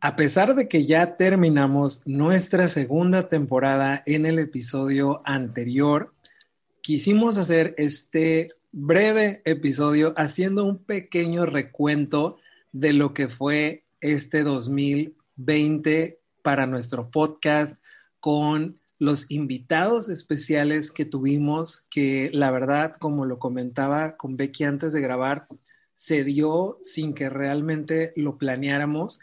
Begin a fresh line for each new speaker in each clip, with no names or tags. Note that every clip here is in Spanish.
A pesar de que ya terminamos nuestra segunda temporada en el episodio anterior, quisimos hacer este breve episodio haciendo un pequeño recuento de lo que fue este 2020 para nuestro podcast con los invitados especiales que tuvimos, que la verdad, como lo comentaba con Becky antes de grabar, se dio sin que realmente lo planeáramos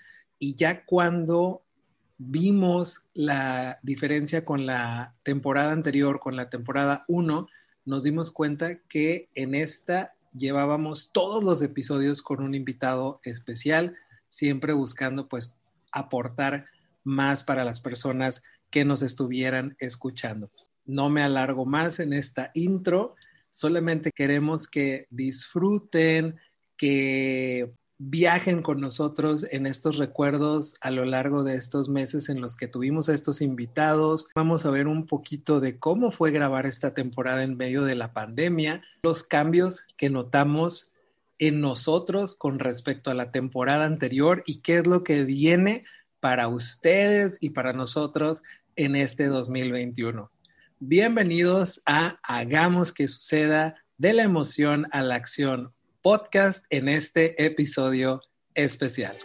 y ya cuando vimos la diferencia con la temporada anterior, con la temporada 1, nos dimos cuenta que en esta llevábamos todos los episodios con un invitado especial, siempre buscando pues aportar más para las personas que nos estuvieran escuchando. No me alargo más en esta intro, solamente queremos que disfruten, que viajen con nosotros en estos recuerdos a lo largo de estos meses en los que tuvimos a estos invitados. Vamos a ver un poquito de cómo fue grabar esta temporada en medio de la pandemia, los cambios que notamos en nosotros con respecto a la temporada anterior y qué es lo que viene para ustedes y para nosotros en este 2021. Bienvenidos a Hagamos que suceda de la emoción a la acción podcast en este episodio especial.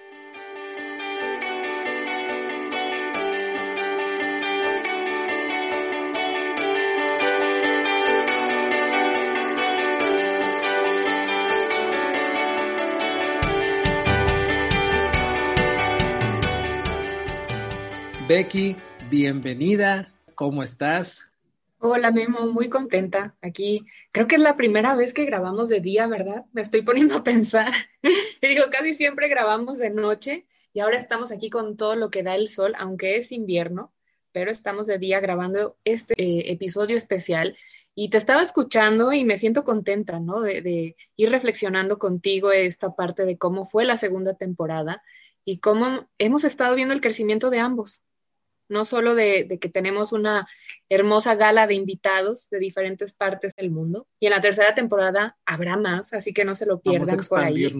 Becky, bienvenida. ¿Cómo estás?
Hola Memo, muy contenta. Aquí creo que es la primera vez que grabamos de día, ¿verdad? Me estoy poniendo a pensar. digo, casi siempre grabamos de noche y ahora estamos aquí con todo lo que da el sol, aunque es invierno, pero estamos de día grabando este eh, episodio especial. Y te estaba escuchando y me siento contenta, ¿no? De, de ir reflexionando contigo esta parte de cómo fue la segunda temporada y cómo hemos estado viendo el crecimiento de ambos no solo de, que tenemos una hermosa gala de invitados de diferentes partes del mundo. Y en la tercera temporada habrá más, así que no se lo pierdan
Vamos a
por ahí.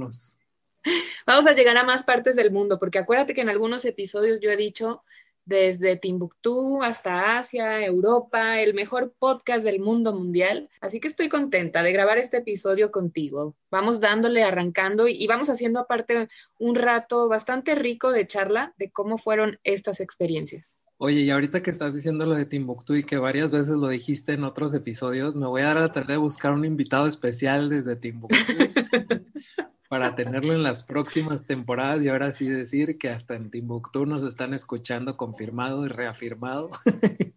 Vamos a llegar a más partes del mundo, porque acuérdate que en algunos episodios yo he dicho desde Timbuktu hasta Asia, Europa, el mejor podcast del mundo mundial. Así que estoy contenta de grabar este episodio contigo. Vamos dándole, arrancando y, vamos haciendo aparte un rato bastante rico de charla de cómo fueron estas experiencias.
Oye, y ahorita que estás diciendo lo de Timbuktu y que varias veces lo dijiste en otros episodios, me voy a dar a la tarea de buscar un invitado especial desde Timbuktu para tenerlo en las próximas temporadas y ahora sí decir que hasta en Timbuktu nos están escuchando confirmado y reafirmado.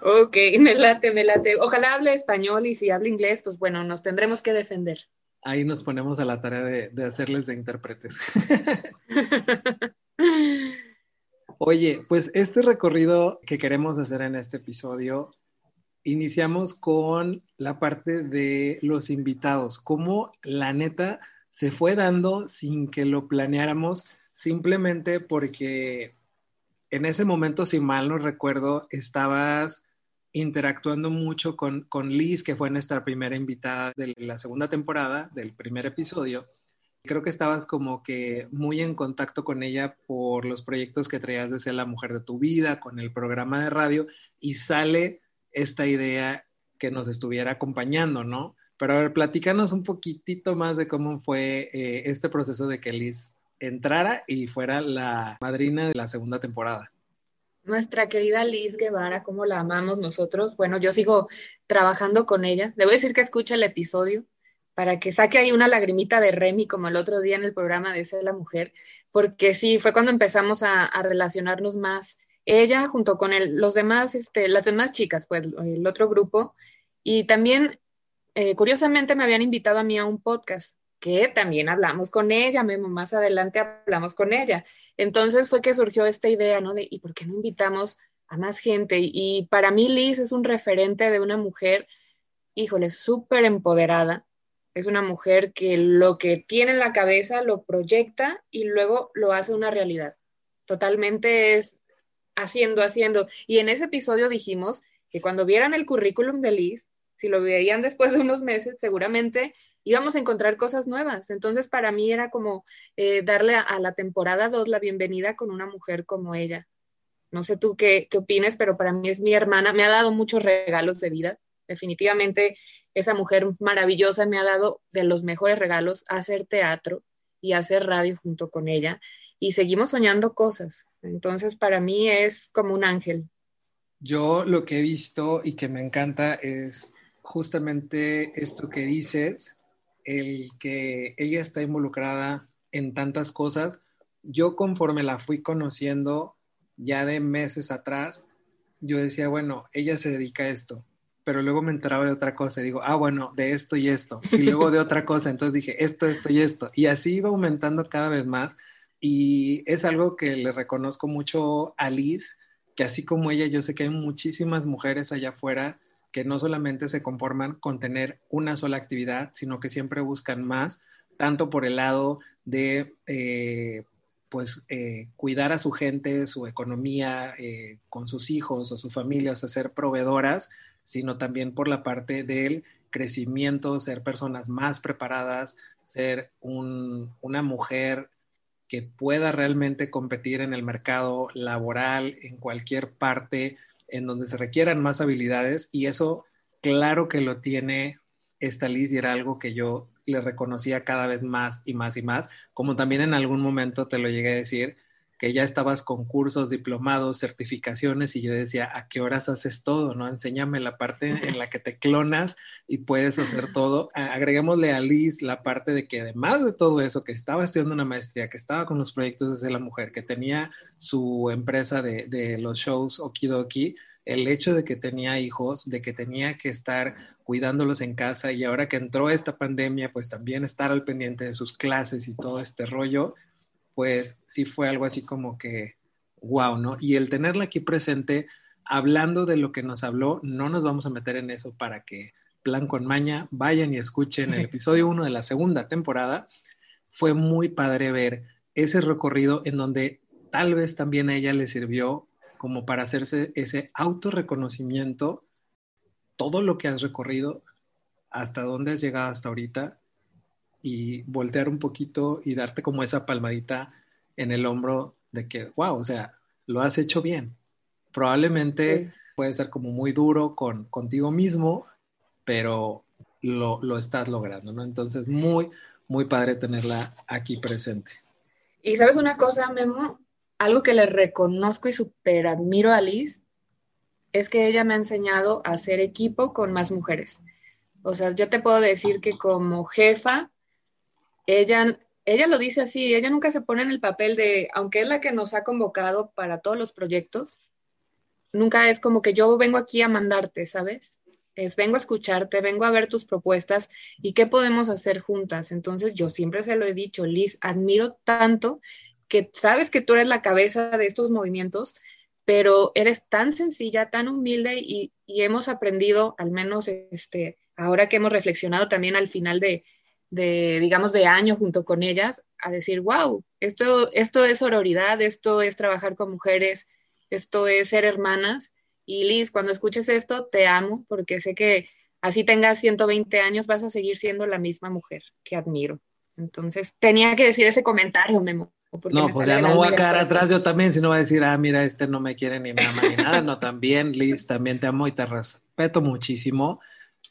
ok, me late, me late. Ojalá hable español y si habla inglés, pues bueno, nos tendremos que defender.
Ahí nos ponemos a la tarea de, de hacerles de intérpretes. Oye, pues este recorrido que queremos hacer en este episodio, iniciamos con la parte de los invitados, cómo la neta se fue dando sin que lo planeáramos, simplemente porque en ese momento, si mal no recuerdo, estabas interactuando mucho con, con Liz, que fue nuestra primera invitada de la segunda temporada, del primer episodio creo que estabas como que muy en contacto con ella por los proyectos que traías de ser la mujer de tu vida, con el programa de radio, y sale esta idea que nos estuviera acompañando, ¿no? Pero a ver, platícanos un poquitito más de cómo fue eh, este proceso de que Liz entrara y fuera la madrina de la segunda temporada.
Nuestra querida Liz Guevara, cómo la amamos nosotros. Bueno, yo sigo trabajando con ella. Debo decir que escucha el episodio para que saque ahí una lagrimita de Remy como el otro día en el programa de Ser la Mujer, porque sí, fue cuando empezamos a, relacionarnos más ella junto con el, los demás, este, las demás chicas, pues el otro grupo, y también, eh, curiosamente, me habían invitado a mí a un podcast que también hablamos con ella, más adelante hablamos con ella. Entonces fue que surgió esta idea, ¿no? De, ¿y por qué no invitamos a más gente? Y para mí Liz es un referente de una mujer, híjole, súper empoderada. Es una mujer que lo que tiene en la cabeza lo proyecta y luego lo hace una realidad. Totalmente es haciendo, haciendo. Y en ese episodio dijimos que cuando vieran el currículum de Liz, si lo veían después de unos meses, seguramente íbamos a encontrar cosas nuevas. Entonces, para mí era como eh, darle a, la temporada 2 la bienvenida con una mujer como ella. No sé tú qué, qué opines, pero para mí es mi hermana. Me ha dado muchos regalos de vida. Definitivamente, esa mujer maravillosa me ha dado de los mejores regalos hacer teatro y hacer radio junto con ella. Y seguimos soñando cosas. Entonces, para mí es como un ángel.
Yo lo que he visto y que me encanta es justamente esto que dices, el que ella está involucrada en tantas cosas. Yo conforme la fui conociendo ya de meses atrás, yo decía, bueno, ella se dedica a esto, pero luego me enteraba de otra cosa digo, ah, bueno, de esto y esto, y luego de otra cosa, entonces dije, esto, esto y esto, y así iba aumentando cada vez más, y es algo que le reconozco mucho a Liz, que así como ella, yo sé que hay muchísimas mujeres allá afuera que no solamente se conforman con tener una sola actividad, sino que siempre buscan más, tanto por el lado de eh, pues eh, cuidar a su gente, su economía, eh, con sus hijos o su familia, o ser proveedoras, sino también por la parte del crecimiento, ser personas más preparadas, ser una mujer que pueda realmente competir en el mercado laboral, en cualquier parte, en donde se requieran más habilidades y eso claro que lo tiene esta Liz y era algo que yo le reconocía cada vez más y más y más, como también en algún momento te lo llegué a decir, que ya estabas con cursos, diplomados, certificaciones y yo decía, ¿a qué horas haces todo? ¿No? Enséñame la parte en la que te clonas y puedes hacer todo. Agreguémosle a Liz la parte de que además de todo eso, que estaba estudiando una maestría, que estaba con los proyectos de la mujer, que tenía su empresa de, de los shows Okidoki, el hecho de que tenía hijos, de que tenía que estar cuidándolos en casa y ahora que entró esta pandemia, pues también estar al pendiente de sus clases y todo este rollo, pues sí fue algo así como que, wow, ¿no? Y el tenerla aquí presente, hablando de lo que nos habló, no nos vamos a meter en eso para que plan con maña vayan y escuchen el episodio 1 de la segunda temporada. Fue muy padre ver ese recorrido en donde tal vez también a ella le sirvió como para hacerse ese autorreconocimiento, todo lo que has recorrido, hasta dónde has llegado hasta ahorita y voltear un poquito y darte como esa palmadita en el hombro de que, wow, o sea, lo has hecho bien. Probablemente puede ser como muy duro con, contigo mismo, pero lo, lo estás logrando, ¿no? Entonces, muy, muy padre tenerla aquí presente.
Y sabes una cosa, Memo, algo que le reconozco y súper admiro a Liz es que ella me ha enseñado a hacer equipo con más mujeres. O sea, yo te puedo decir que como jefa ella, ella lo dice así, ella nunca se pone en el papel de, aunque es la que nos ha convocado para todos los proyectos, nunca es como que yo vengo aquí a mandarte, ¿sabes? Es vengo a escucharte, vengo a ver tus propuestas y qué podemos hacer juntas. Entonces yo siempre se lo he dicho, Liz, admiro tanto que sabes que tú eres la cabeza de estos movimientos, pero eres tan sencilla, tan humilde y, y hemos aprendido, al menos este, ahora que hemos reflexionado también al final de, de, digamos, de año junto con ellas, a decir, wow, esto, esto es sororidad, esto es trabajar con mujeres, esto es ser hermanas. Y Liz, cuando escuches esto, te amo porque sé que así tengas 120 años, vas a seguir siendo la misma mujer que admiro. Entonces, tenía que decir ese comentario, Memo.
No, pues ya no voy a quedar atrás yo también, sino voy a decir, ah, mira, este no me quiere ni me ama ni nada. No, también, Liz, también te amo y te respeto muchísimo.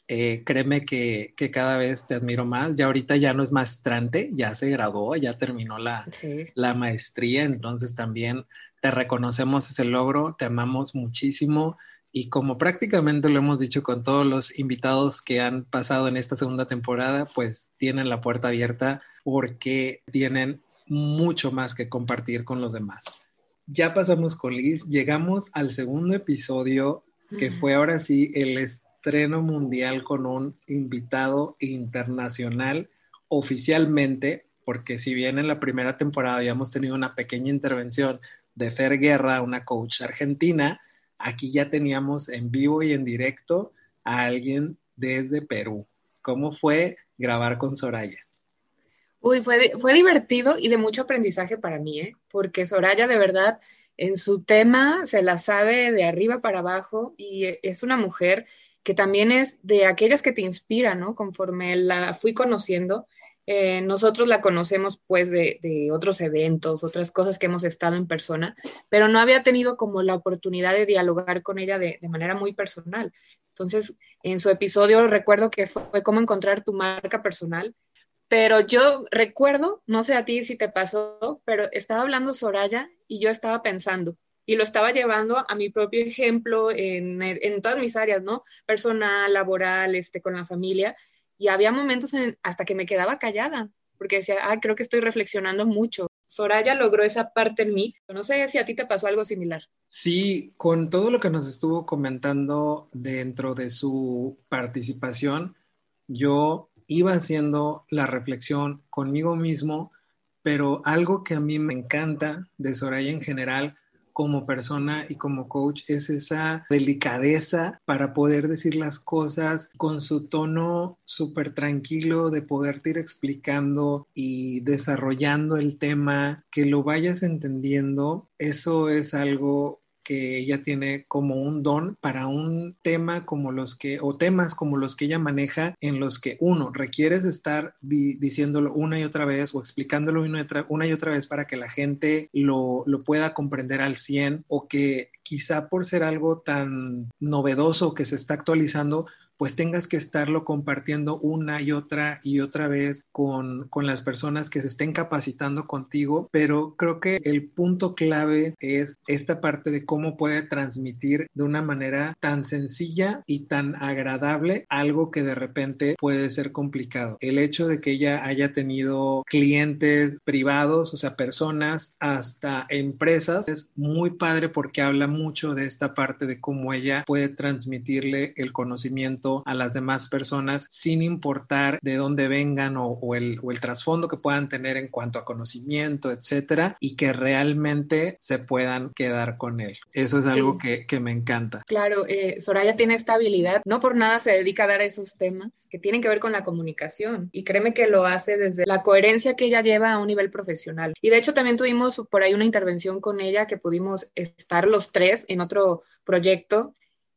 Eh, créeme que, cada vez te admiro más. Ya ahorita ya no es maestrante, ya se graduó, ya terminó la, la maestría, entonces también te reconocemos ese logro, te amamos muchísimo y como prácticamente lo hemos dicho con todos los invitados que han pasado en esta segunda temporada, pues tienen la puerta abierta porque tienen mucho más que compartir con los demás. Ya pasamos con Liz, llegamos al segundo episodio que fue ahora sí el estreno mundial con un invitado internacional oficialmente, porque si bien en la primera temporada habíamos tenido una pequeña intervención de Fer Guerra, una coach argentina, aquí ya teníamos en vivo y en directo a alguien desde Perú. ¿Cómo fue grabar con Soraya?
Uy, fue, fue divertido y de mucho aprendizaje para mí, ¿eh? porque Soraya de verdad en su tema se la sabe de arriba para abajo y es una mujer que también es de aquellas que te inspiran, ¿no? Conforme la fui conociendo, eh, nosotros la conocemos pues de, otros eventos, otras cosas que hemos estado en persona, pero no había tenido como la oportunidad de dialogar con ella de, manera muy personal. Entonces, en su episodio recuerdo que fue cómo encontrar tu marca personal pero yo recuerdo, no sé a ti si te pasó, pero estaba hablando Soraya y yo estaba pensando y lo estaba llevando a mi propio ejemplo en, en todas mis áreas, ¿no? Personal, laboral, este, con la familia. Y había momentos hasta que me quedaba callada, porque decía, ah, creo que estoy reflexionando mucho. Soraya logró esa parte en mí. No sé si a ti te pasó algo similar.
Sí, con todo lo que nos estuvo comentando dentro de su participación, yo iba haciendo la reflexión conmigo mismo, pero algo que a mí me encanta de Soraya en general como persona y como coach es esa delicadeza para poder decir las cosas con su tono súper tranquilo de poderte ir explicando y desarrollando el tema, que lo vayas entendiendo. Eso es algo que ella tiene como un don para un tema como los que, o temas como los que ella maneja, en los que uno, requieres estar diciéndolo una y otra vez o explicándolo una y otra, una y otra vez para que la gente lo, lo pueda comprender al 100 o que quizá por ser algo tan novedoso que se está actualizando, pues tengas que estarlo compartiendo una y otra y otra vez con, con las personas que se estén capacitando contigo, pero creo que el punto clave es esta parte de cómo puede transmitir de una manera tan sencilla y tan agradable algo que de repente puede ser complicado. El hecho de que ella haya tenido clientes privados, o sea, personas hasta empresas, es muy padre porque habla mucho de esta parte de cómo ella puede transmitirle el conocimiento a las demás personas sin importar de dónde vengan o, el, o el trasfondo que puedan tener en cuanto a conocimiento, etcétera, y que realmente se puedan quedar con él. Eso es algo que, que, me encanta.
Claro, eh, Soraya tiene esta habilidad, no por nada se dedica a dar esos temas que tienen que ver con la comunicación y créeme que lo hace desde la coherencia que ella lleva a un nivel profesional. Y de hecho también tuvimos por ahí una intervención con ella que pudimos estar los tres en otro proyecto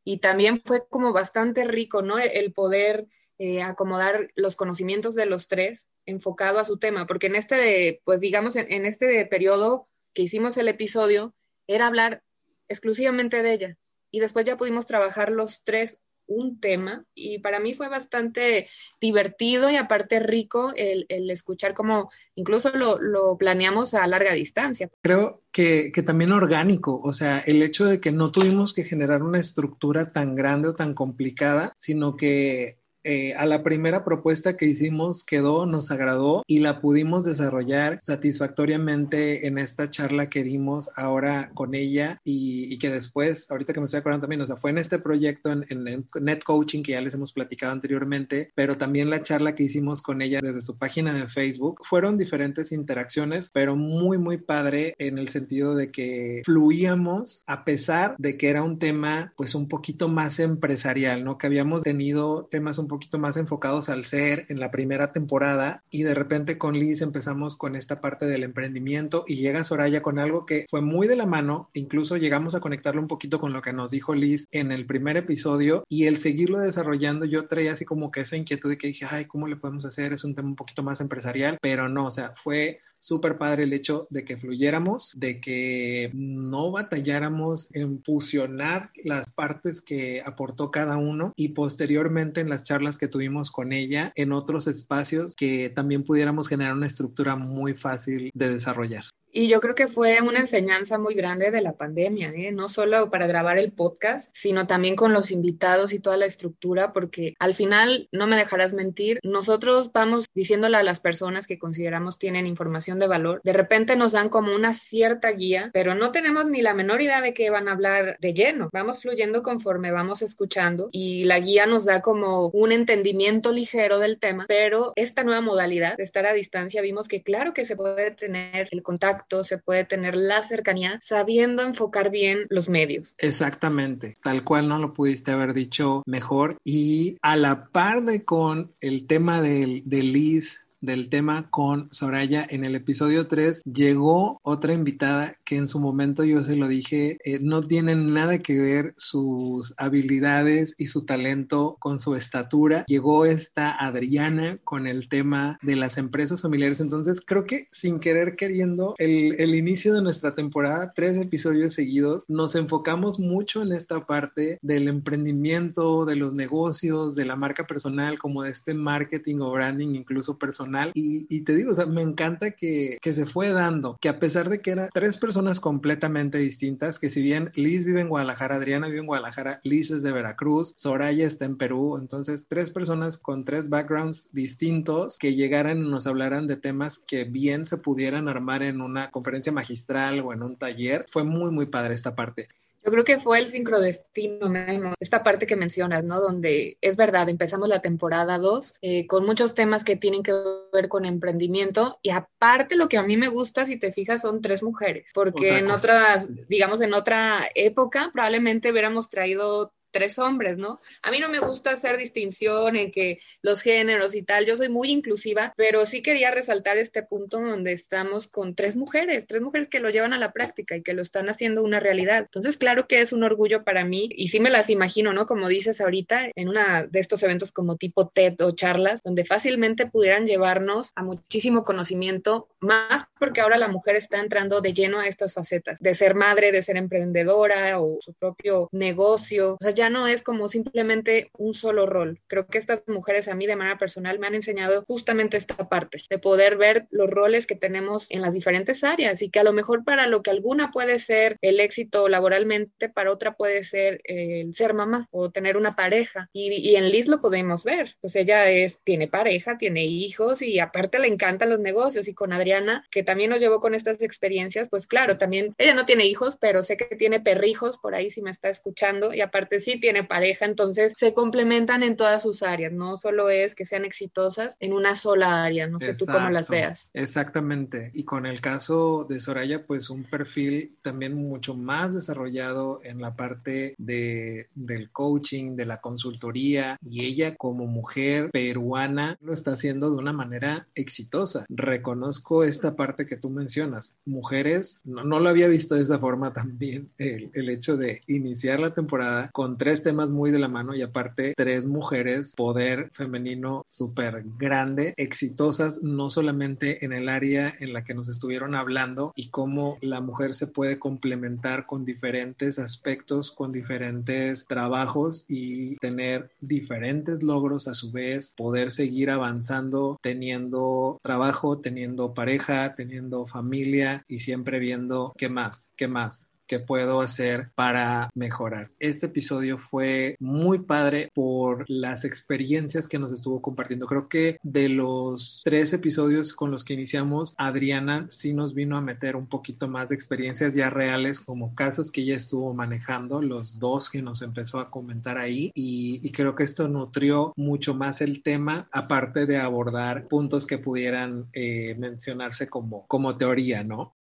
y también fue como bastante rico, ¿no? El poder eh, acomodar los conocimientos de los tres enfocado a su tema, porque en este, pues digamos, en, este periodo que hicimos el episodio, era hablar exclusivamente de ella. Y después ya pudimos trabajar los tres un tema y para mí fue bastante divertido y aparte rico el, escuchar cómo incluso lo, planeamos a larga distancia.
Creo que, que, también orgánico, o sea, el hecho de que no tuvimos que generar una estructura tan grande o tan complicada, sino que eh, a la primera propuesta que hicimos quedó, nos agradó y la pudimos desarrollar satisfactoriamente en esta charla que dimos ahora con ella y, que después, ahorita que me estoy acordando también, o sea, fue en este proyecto en, en, Net Coaching que ya les hemos platicado anteriormente, pero también la charla que hicimos con ella desde su página de Facebook. Fueron diferentes interacciones, pero muy, muy padre en el sentido de que fluíamos a pesar de que era un tema pues un poquito más empresarial, ¿no? Que habíamos tenido temas un poco poquito más enfocados al ser en la primera temporada y de repente con Liz empezamos con esta parte del emprendimiento y llega Soraya con algo que fue muy de la mano, incluso llegamos a conectarlo un poquito con lo que nos dijo Liz en el primer episodio y el seguirlo desarrollando yo traía así como que esa inquietud de que dije, ay, ¿cómo le podemos hacer? Es un tema un poquito más empresarial, pero no, o sea, fue súper padre el hecho de que fluyéramos, de que no batalláramos en fusionar las partes que aportó cada uno y posteriormente en las charlas que tuvimos con ella en otros espacios que también pudiéramos generar una estructura muy fácil de desarrollar.
Y yo creo que fue una enseñanza muy grande de la pandemia, ¿eh? no solo para grabar el podcast, sino también con los invitados y toda la estructura, porque al final, no me dejarás mentir, nosotros vamos diciéndole a las personas que consideramos tienen información de valor, de repente nos dan como una cierta guía, pero no tenemos ni la menor idea de qué van a hablar de lleno. Vamos fluyendo conforme vamos escuchando y la guía nos da como un entendimiento ligero del tema, pero esta nueva modalidad de estar a distancia vimos que claro que se puede tener el contacto, se puede tener la cercanía, sabiendo enfocar bien los medios.
Exactamente, tal cual no lo pudiste haber dicho mejor y a la par de con el tema del, de Liz del tema con Soraya en el episodio 3 llegó otra invitada que en su momento yo se lo dije, eh, no tienen nada que ver sus habilidades y su talento con su estatura. Llegó esta Adriana con el tema de las empresas familiares. Entonces creo que sin querer queriendo, el, el inicio de nuestra temporada, tres episodios seguidos, nos enfocamos mucho en esta parte del emprendimiento, de los negocios, de la marca personal, como de este marketing o branding incluso personal y, te digo, o sea, me encanta que, que, se fue dando, que a pesar de que eran tres personas completamente distintas, que si bien Liz vive en Guadalajara, Adriana vive en Guadalajara, Liz es de Veracruz, Soraya está en Perú, entonces tres personas con tres backgrounds distintos que llegaran y nos hablaran de temas que bien se pudieran armar en una conferencia magistral o en un taller, fue muy, muy padre esta parte.
Yo creo que fue el sincrodestino, esta parte que mencionas, ¿no? Donde es verdad, empezamos la temporada 2 eh, con muchos temas que tienen que ver con emprendimiento y aparte lo que a mí me gusta, si te fijas, son tres mujeres, porque en otras, digamos, en otra época probablemente hubiéramos traído tres hombres, ¿no? A mí no me gusta hacer distinción en que los géneros y tal, yo soy muy inclusiva, pero sí quería resaltar este punto donde estamos con tres mujeres, tres mujeres que lo llevan a la práctica y que lo están haciendo una realidad. Entonces, claro que es un orgullo para mí y sí me las imagino, ¿no? Como dices ahorita, en una de estos eventos como tipo TED o charlas, donde fácilmente pudieran llevarnos a muchísimo conocimiento, más porque ahora la mujer está entrando de lleno a estas facetas, de ser madre, de ser emprendedora o su propio negocio. O sea, ya no es como simplemente un solo rol. Creo que estas mujeres a mí de manera personal me han enseñado justamente esta parte, de poder ver los roles que tenemos en las diferentes áreas y que a lo mejor para lo que alguna puede ser el éxito laboralmente, para otra puede ser el ser mamá o tener una pareja. Y, en Liz lo podemos ver, pues ella es, tiene pareja, tiene hijos y aparte le encantan los negocios y con Adriana, que también nos llevó con estas experiencias, pues claro, también ella no tiene hijos, pero sé que tiene perrijos por ahí si me está escuchando y aparte sí tiene pareja, entonces se complementan en todas sus áreas, no solo es que sean exitosas en una sola área, no sé tú cómo las veas.
Exactamente, y con el caso de Soraya, pues un perfil también mucho más desarrollado en la parte de, del coaching, de la consultoría, y ella como mujer peruana lo está haciendo de una manera exitosa. Reconozco esta parte que tú mencionas, mujeres, no, no lo había visto de esa forma también, el, el hecho de iniciar la temporada con tres temas muy de la mano y aparte tres mujeres, poder femenino súper grande, exitosas, no solamente en el área en la que nos estuvieron hablando y cómo la mujer se puede complementar con diferentes aspectos, con diferentes trabajos y tener diferentes logros a su vez, poder seguir avanzando teniendo trabajo, teniendo pareja, teniendo familia y siempre viendo qué más, qué más, ¿Qué puedo hacer para mejorar. Este episodio fue muy padre por las experiencias que nos estuvo compartiendo. Creo que de los tres episodios con los que iniciamos, Adriana sí nos vino a meter un poquito más de experiencias ya reales como casos que ella estuvo manejando, los dos que nos empezó a comentar ahí y, creo que esto nutrió mucho más el tema, aparte de abordar puntos que pudieran eh, mencionarse como, como teoría, ¿no?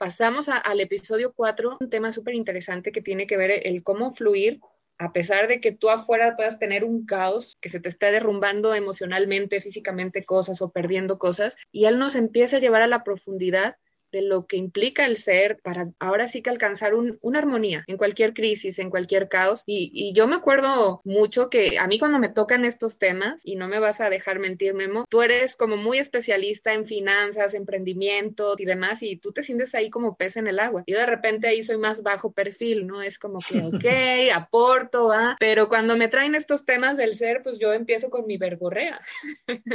Pasamos al episodio 4, un tema súper interesante que tiene que ver el cómo fluir a pesar de que tú afuera puedas tener un caos, que se te esté derrumbando emocionalmente, físicamente cosas o perdiendo cosas, y él nos empieza a llevar a la profundidad de lo que implica el ser para ahora sí que alcanzar una armonía en cualquier crisis, en cualquier caos. Y, yo me acuerdo mucho que a mí cuando me tocan estos temas, y no me vas a dejar mentir, Memo, tú eres como muy especialista en finanzas, emprendimiento y demás, y tú te sientes ahí como pez en el agua. Yo de repente ahí soy más bajo perfil, ¿no? Es como que, ok, aporto, ¿va? Pero cuando me traen estos temas del ser, pues yo empiezo con mi verborrea.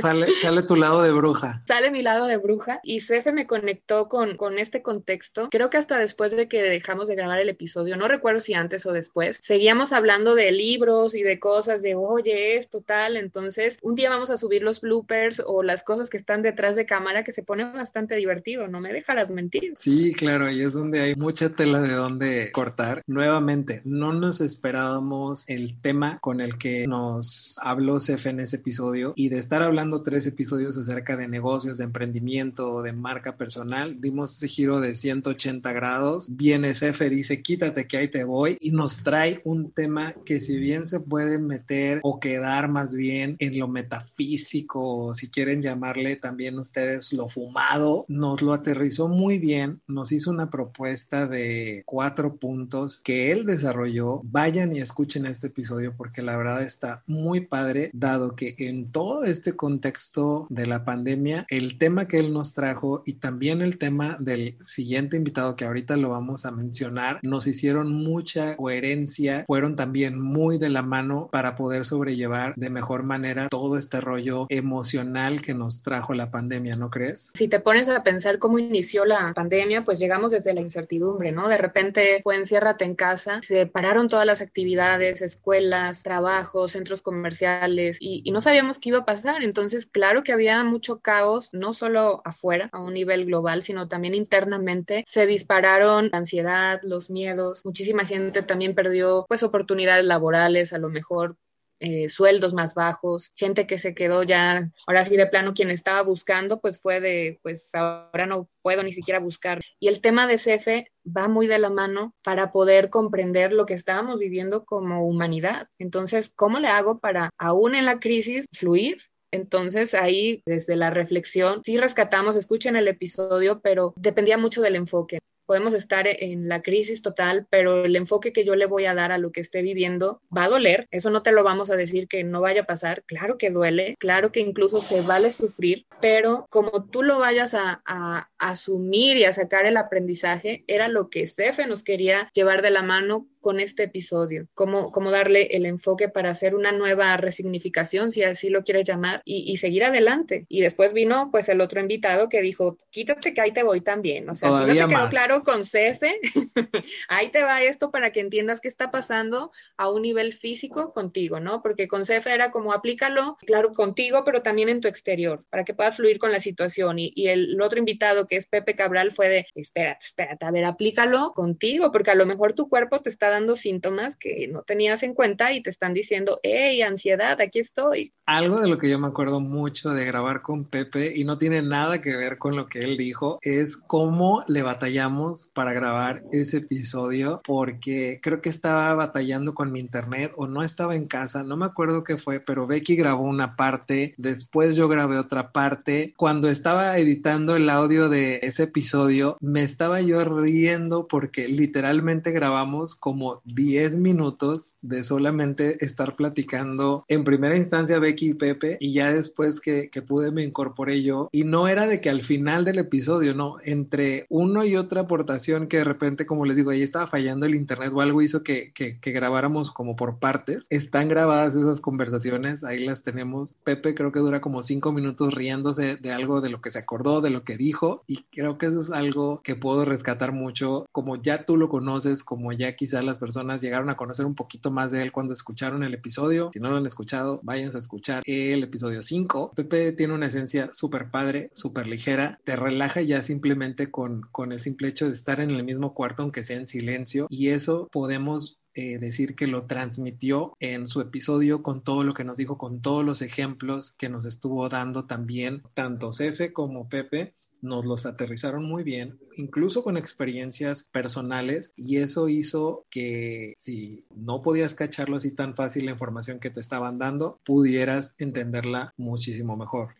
Sale, sale tu lado de bruja.
Sale mi lado de bruja y Cefe me conectó con con, con este contexto, creo que hasta después de que dejamos de grabar el episodio, no recuerdo si antes o después, seguíamos hablando de libros y de cosas de, oye, esto tal, entonces un día vamos a subir los bloopers o las cosas que están detrás de cámara que se pone bastante divertido, no me dejarás mentir.
Sí, claro, y es donde hay mucha tela de donde cortar. Nuevamente, no nos esperábamos el tema con el que nos habló Cefe en ese episodio y de estar hablando tres episodios acerca de negocios, de emprendimiento, de marca personal, dimos ese giro de 180 grados. Viene Cefe, dice, quítate que ahí te voy y nos trae un tema que si bien se puede meter o quedar más bien en lo metafísico, si quieren llamarle también ustedes lo fumado, nos lo aterrizó muy bien, nos hizo una propuesta de cuatro puntos que él desarrolló. Vayan y escuchen este episodio porque la verdad está muy padre, dado que en todo este contexto de la pandemia, el tema que él nos trajo y también el tema del siguiente invitado que ahorita lo vamos a mencionar, nos hicieron mucha coherencia, fueron también muy de la mano para poder sobrellevar de mejor manera todo este rollo emocional que nos trajo la pandemia, ¿no crees?
Si te pones a pensar cómo inició la pandemia, pues llegamos desde la incertidumbre, ¿no? De repente fue enciérrate en casa, se pararon todas las actividades, escuelas, trabajos, centros comerciales y, y no sabíamos qué iba a pasar. Entonces, claro que había mucho caos, no solo afuera, a un nivel global, sino también internamente. Se dispararon la ansiedad, los miedos, muchísima gente también perdió pues oportunidades laborales, a lo mejor eh, sueldos más bajos, gente que se quedó ya, ahora sí de plano, quien estaba buscando, pues fue de, pues ahora no puedo ni siquiera buscar. Y el tema de CEFE va muy de la mano para poder comprender lo que estábamos viviendo como humanidad. Entonces, ¿cómo le hago para, aún en la crisis, fluir? Entonces ahí, desde la reflexión, sí rescatamos, escuchen el episodio, pero dependía mucho del enfoque podemos estar en la crisis total, pero el enfoque que yo le voy a dar a lo que esté viviendo va a doler. Eso no te lo vamos a decir que no vaya a pasar. Claro que duele, claro que incluso se vale sufrir, pero como tú lo vayas a, asumir y a sacar el aprendizaje, era lo que Stefe nos quería llevar de la mano con este episodio, cómo, cómo darle el enfoque para hacer una nueva resignificación, si así lo quieres llamar, y, seguir adelante. Y después vino pues el otro invitado que dijo, quítate que ahí te voy también. O sea, si no te quedó claro con Cefe, ahí te va esto para que entiendas qué está pasando a un nivel físico contigo, ¿no? Porque con Cefe era como aplícalo, claro, contigo, pero también en tu exterior, para que puedas fluir con la situación. Y, y el, el otro invitado que es Pepe Cabral fue de, espérate, espérate, a ver, aplícalo contigo, porque a lo mejor tu cuerpo te está dando síntomas que no tenías en cuenta y te están diciendo, hey, ansiedad, aquí estoy.
Algo de lo que yo me acuerdo mucho de grabar con Pepe y no tiene nada que ver con lo que él dijo, es cómo le batallamos para grabar ese episodio, porque creo que estaba batallando con mi internet o no estaba en casa, no me acuerdo qué fue, pero Becky grabó una parte, después yo grabé otra parte. Cuando estaba editando el audio de ese episodio, me estaba yo riendo porque literalmente grabamos como 10 minutos de solamente estar platicando en primera instancia Becky y Pepe y ya después que, que pude me incorporé yo y no era de que al final del episodio, no, entre uno y otra aportación que de repente, como les digo, ahí estaba fallando el internet o algo hizo que, que, que grabáramos como por partes. Están grabadas esas conversaciones, ahí las tenemos. Pepe creo que dura como cinco minutos riéndose de algo de lo que se acordó, de lo que dijo y creo que eso es algo que puedo rescatar mucho, como ya tú lo conoces, como ya quizás las personas llegaron a conocer un poquito más de él cuando escucharon el episodio. Si no lo han escuchado, váyanse a escuchar el episodio 5. Pepe tiene una esencia súper padre, súper ligera, te relaja ya simplemente con, con el simple hecho de estar en el mismo cuarto, aunque sea en silencio, y eso podemos eh, decir que lo transmitió en su episodio con todo lo que nos dijo, con todos los ejemplos que nos estuvo dando también, tanto Cefe como Pepe nos los aterrizaron muy bien, incluso con experiencias personales, y eso hizo que si no podías cacharlo así tan fácil la información que te estaban dando, pudieras entenderla muchísimo mejor.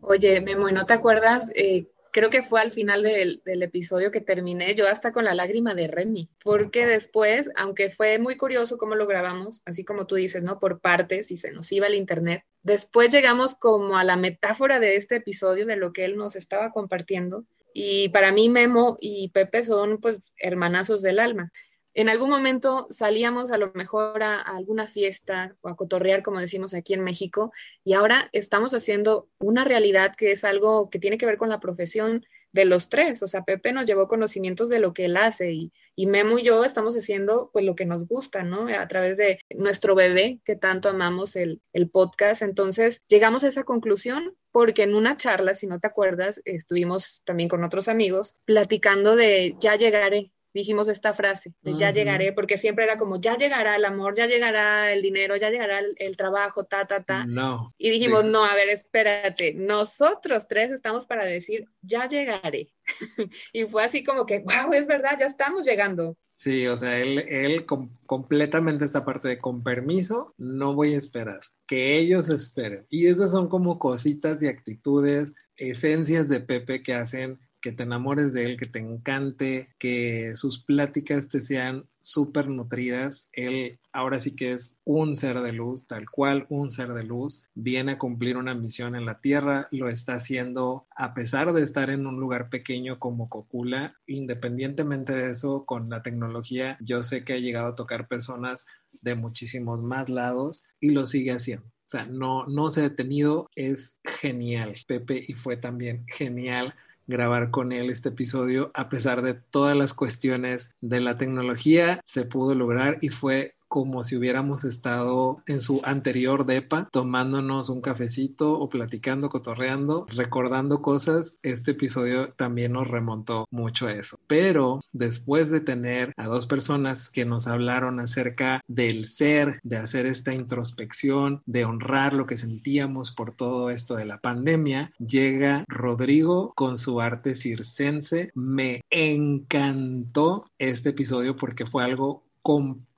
Oye, Memo, ¿no te acuerdas eh, creo que fue al final del, episodio que terminé yo hasta con la lágrima de Remy, porque después, aunque fue muy curioso cómo lo grabamos, así como tú dices, ¿no? Por partes y se nos iba el internet, después llegamos como a la metáfora de este episodio, de lo que él nos estaba compartiendo. Y para mí Memo y Pepe son pues hermanazos del alma en algún momento salíamos a lo mejor a, alguna fiesta o a cotorrear, como decimos aquí en México, y ahora estamos haciendo una realidad que es algo que tiene que ver con la profesión de los tres. O sea, Pepe nos llevó conocimientos de lo que él hace y, Memo y yo estamos haciendo pues lo que nos gusta, ¿no? A través de nuestro bebé que tanto amamos el, el podcast. Entonces llegamos a esa conclusión porque en una charla, si no te acuerdas, estuvimos también con otros amigos platicando de ya llegaré, dijimos esta frase, de ya llegaré, porque siempre era como, ya llegará el amor, ya llegará el dinero, ya llegará el, trabajo, ta, ta, ta.
No.
Y dijimos, no, a ver, espérate, nosotros tres estamos para decir, ya llegaré. y fue así como que, wow, es verdad, ya estamos llegando.
Sí, o sea, él, él completamente esta parte de con permiso, no voy a esperar, que ellos esperen. Y esas son como cositas y actitudes, esencias de Pepe que hacen que te enamores de él, que te encante, que sus pláticas te sean súper nutridas. Él ahora sí que es un ser de luz, tal cual un ser de luz. Viene a cumplir una misión en la Tierra, lo está haciendo a pesar de estar en un lugar pequeño como Cocula. Independientemente de eso, con la tecnología, yo sé que ha llegado a tocar personas de muchísimos más lados y lo sigue haciendo. O sea, no, no se ha detenido, es genial. Pepe y fue también genial grabar con él este episodio a pesar de todas las cuestiones de la tecnología se pudo lograr y fue como si hubiéramos estado en su anterior depa tomándonos un cafecito o platicando, cotorreando, recordando cosas. Este episodio también nos remontó mucho a eso. Pero después de tener a dos personas que nos hablaron acerca del ser, de hacer esta introspección, de honrar lo que sentíamos por todo esto de la pandemia, llega Rodrigo con su arte circense. Me encantó este episodio porque fue algo completamente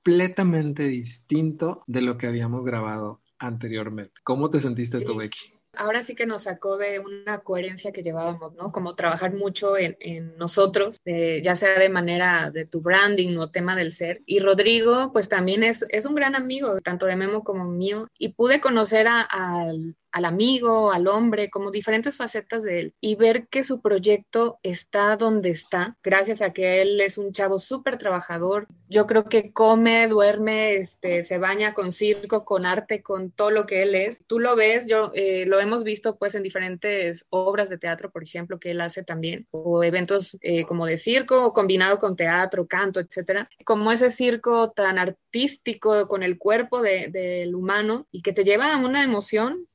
distinto de lo que habíamos grabado anteriormente. ¿Cómo te sentiste tú, Becky?
ahora sí que nos sacó de una coherencia que llevábamos, ¿no? Como trabajar mucho en, nosotros, ya sea de manera de tu branding o tema del ser. Y Rodrigo, pues también es, es un gran amigo, tanto de Memo como mío, y pude conocer al al amigo, al hombre, como diferentes facetas de él y ver que su proyecto está donde está, gracias a que él es un chavo súper trabajador. Yo creo que come, duerme, este, se baña con circo, con arte, con todo lo que él es. Tú lo ves, yo eh, lo hemos visto pues en diferentes obras de teatro, por ejemplo, que él hace también, o eventos eh, como de circo, combinado con teatro, canto, etcétera. Como ese circo tan artístico con el cuerpo del humano y que te lleva a una emoción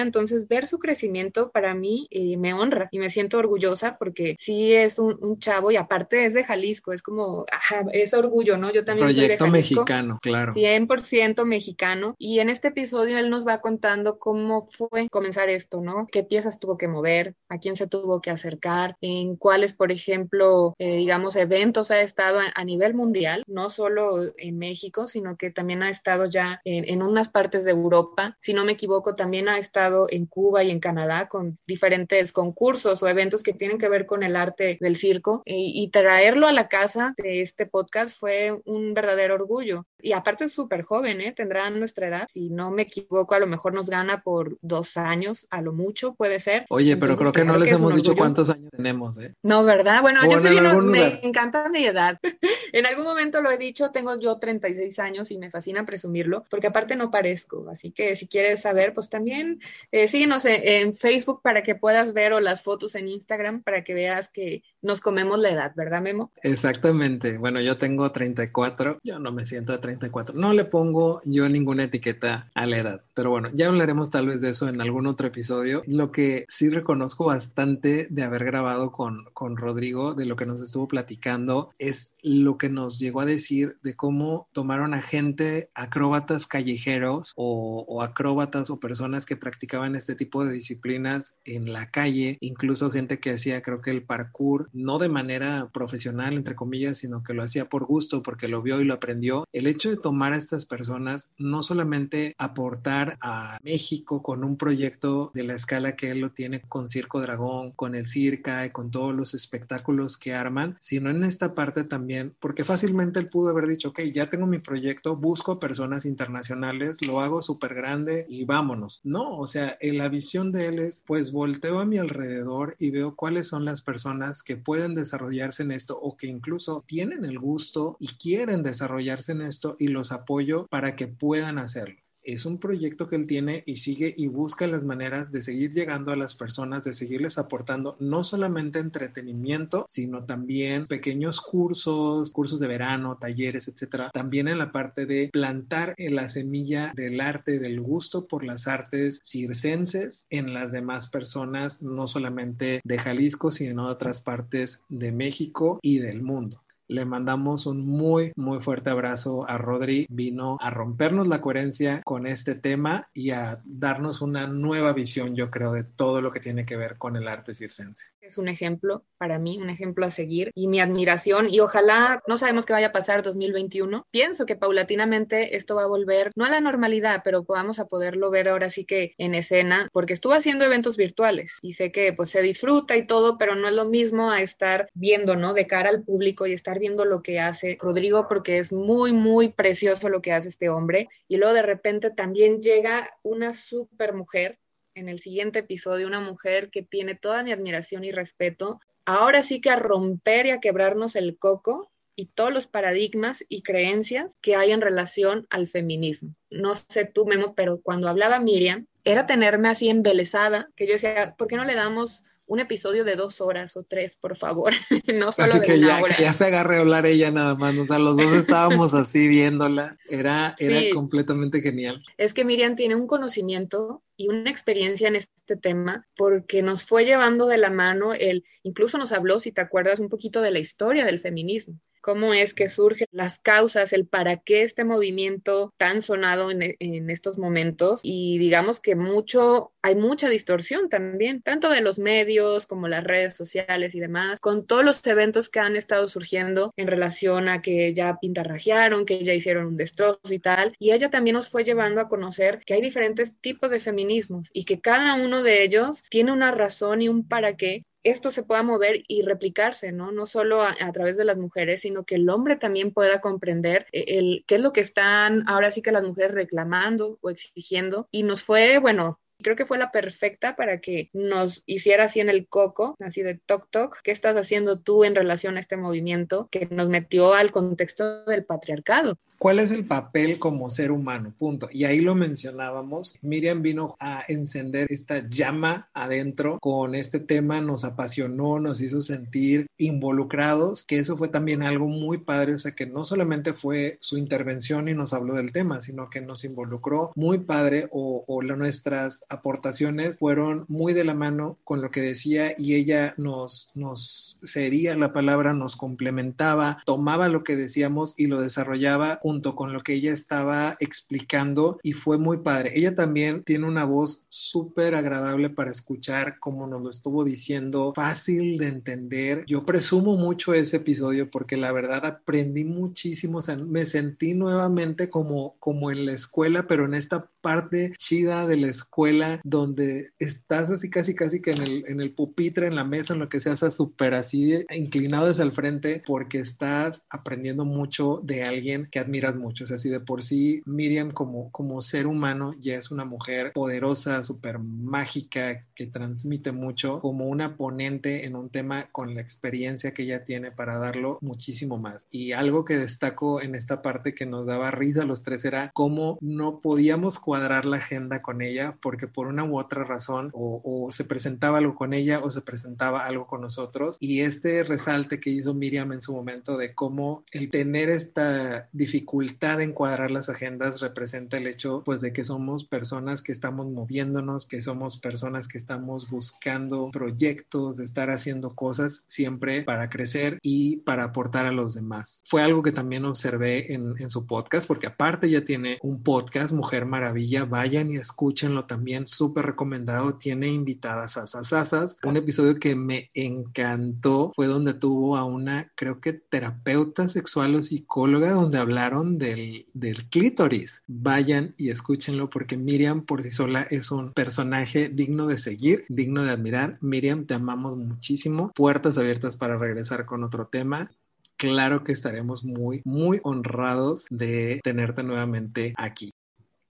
entonces, ver su crecimiento para mí eh, me honra y me siento orgullosa porque sí es un, chavo y aparte es de Jalisco, es como, ajá, es orgullo, ¿no? Yo también
Proyecto
soy
de mexicano, claro.
100% mexicano. Y en este episodio él nos va contando cómo fue comenzar esto, ¿no? ¿Qué piezas tuvo que mover? ¿A quién se tuvo que acercar? ¿En cuáles, por ejemplo, eh, digamos, eventos ha estado a, nivel mundial? No solo en México, sino que también ha estado ya en, en unas partes de Europa. Si no me equivoco, también ha estado estado en Cuba y en Canadá con diferentes concursos o eventos que tienen que ver con el arte del circo y, traerlo a la casa de este podcast fue un verdadero orgullo. Y aparte es súper joven, ¿eh? tendrá nuestra edad, si no me equivoco, a lo mejor nos gana por dos años, a lo mucho puede ser.
Oye, pero creo que no les hemos dicho cuántos años tenemos, ¿eh?
No, ¿verdad? Bueno, yo soy bien, me encanta mi edad. en algún momento lo he dicho, tengo yo 36 años y me fascina presumirlo, porque aparte no parezco, así que si quieres saber, pues también eh, síguenos en, Facebook para que puedas ver o las fotos en Instagram para que veas que nos comemos la edad, ¿verdad, Memo?
Exactamente. Bueno, yo tengo 34, yo no me siento de 34. No le pongo yo ninguna etiqueta a la edad, pero bueno, ya hablaremos tal vez de eso en algún otro episodio. Lo que sí reconozco bastante de haber grabado con, con Rodrigo, de lo que nos estuvo platicando, es lo que nos llegó a decir de cómo tomaron a gente, acróbatas callejeros o, o acróbatas o personas que practicaban este tipo de disciplinas en la calle, incluso gente que hacía creo que el parkour, no de manera profesional, entre comillas, sino que lo hacía por gusto, porque lo vio y lo aprendió. El hecho de tomar a estas personas, no solamente aportar a México con un proyecto de la escala que él lo tiene con Circo Dragón, con el Circa y con todos los espectáculos que arman, sino en esta parte también, porque fácilmente él pudo haber dicho, ok, ya tengo mi proyecto, busco personas internacionales, lo hago súper grande y vámonos. No, o sea, en la visión de él es, pues volteo a mi alrededor y veo cuáles son las personas que pueden desarrollarse en esto o que incluso tienen el gusto y quieren desarrollarse en esto y los apoyo para que puedan hacerlo. Es un proyecto que él tiene y sigue y busca las maneras de seguir llegando a las personas, de seguirles aportando no solamente entretenimiento, sino también pequeños cursos, cursos de verano, talleres, etcétera. También en la parte de plantar la semilla del arte, del gusto por las artes circenses en las demás personas, no solamente de Jalisco, sino de otras partes de México y del mundo. Le mandamos un muy, muy fuerte abrazo a Rodri. Vino a rompernos la coherencia con este tema y a darnos una nueva visión, yo creo, de todo lo que tiene que ver con el arte circense.
Es un ejemplo para mí, un ejemplo a seguir y mi admiración y ojalá, no sabemos qué vaya a pasar 2021. Pienso que paulatinamente esto va a volver, no a la normalidad, pero vamos a poderlo ver ahora sí que en escena, porque estuvo haciendo eventos virtuales y sé que pues se disfruta y todo, pero no es lo mismo a estar viendo, ¿no? De cara al público y estar viendo lo que hace Rodrigo porque es muy, muy precioso lo que hace este hombre. Y luego de repente también llega una super mujer en el siguiente episodio, una mujer que tiene toda mi admiración y respeto. Ahora sí que a romper y a quebrarnos el coco y todos los paradigmas y creencias que hay en relación al feminismo. No sé tú, Memo, pero cuando hablaba Miriam, era tenerme así embelesada, que yo decía, ¿por qué no le damos un episodio de dos horas o tres, por favor, no solo
así que ya, ya se agarre a hablar ella nada más, o sea, los dos estábamos así viéndola, era, era completamente genial.
Es que Miriam tiene un conocimiento y una experiencia en este tema porque nos fue llevando de la mano, él incluso nos habló, si te acuerdas, un poquito de la historia del feminismo cómo es que surgen las causas, el para qué este movimiento tan sonado en, estos momentos. Y digamos que mucho, hay mucha distorsión también, tanto de los medios como las redes sociales y demás, con todos los eventos que han estado surgiendo en relación a que ya pintarrajearon, que ya hicieron un destrozo y tal, y ella también nos fue llevando a conocer que hay diferentes tipos de feminismos y que cada uno de ellos tiene una razón y un para qué esto se pueda mover y replicarse, ¿no? No solo a, través de las mujeres, sino que el hombre también pueda comprender eh, el, qué es lo que están ahora sí que las mujeres reclamando o exigiendo. Y nos fue, bueno, creo que fue la perfecta para que nos hiciera así en el coco, así de toc toc, ¿qué estás haciendo tú en relación a este movimiento que nos metió al contexto del patriarcado?
¿Cuál es el papel como ser humano? Punto. Y ahí lo mencionábamos. Miriam vino a encender esta llama adentro con este tema, nos apasionó, nos hizo sentir involucrados, que eso fue también algo muy padre, o sea, que no solamente fue su intervención y nos habló del tema, sino que nos involucró muy padre o, o nuestras aportaciones fueron muy de la mano con lo que decía y ella nos, nos sería la palabra, nos complementaba, tomaba lo que decíamos y lo desarrollaba junto con lo que ella estaba explicando y fue muy padre. Ella también tiene una voz súper agradable para escuchar, como nos lo estuvo diciendo, fácil de entender. Yo presumo mucho ese episodio porque la verdad aprendí muchísimo, o sea, me sentí nuevamente como, como en la escuela, pero en esta parte chida de la escuela donde estás así casi casi que en el, en el pupitre, en la mesa, en lo que sea, súper así inclinado hacia el frente porque estás aprendiendo mucho de alguien que admira mucho. O sea, si de por sí Miriam como, como ser humano ya es una mujer poderosa, súper mágica, que transmite mucho, como una ponente en un tema con la experiencia que ella tiene para darlo muchísimo más. Y algo que destaco en esta parte que nos daba risa a los tres era cómo no podíamos cuadrar la agenda con ella porque por una u otra razón o, o se presentaba algo con ella o se presentaba algo con nosotros. Y este resalte que hizo Miriam en su momento de cómo el tener esta dificultad dificultad de encuadrar las agendas representa el hecho pues de que somos personas que estamos moviéndonos, que somos personas que estamos buscando proyectos, de estar haciendo cosas siempre para crecer y para aportar a los demás. Fue algo que también observé en, en su podcast porque aparte ya tiene un podcast Mujer Maravilla, vayan y escúchenlo también, súper recomendado, tiene invitadas a Sasasas, un episodio que me encantó fue donde tuvo a una creo que terapeuta sexual o psicóloga donde hablaron del, del clítoris. Vayan y escúchenlo porque Miriam por sí sola es un personaje digno de seguir, digno de admirar. Miriam, te amamos muchísimo. Puertas abiertas para regresar con otro tema claro que estaremos muy, muy honrados de tenerte nuevamente aquí.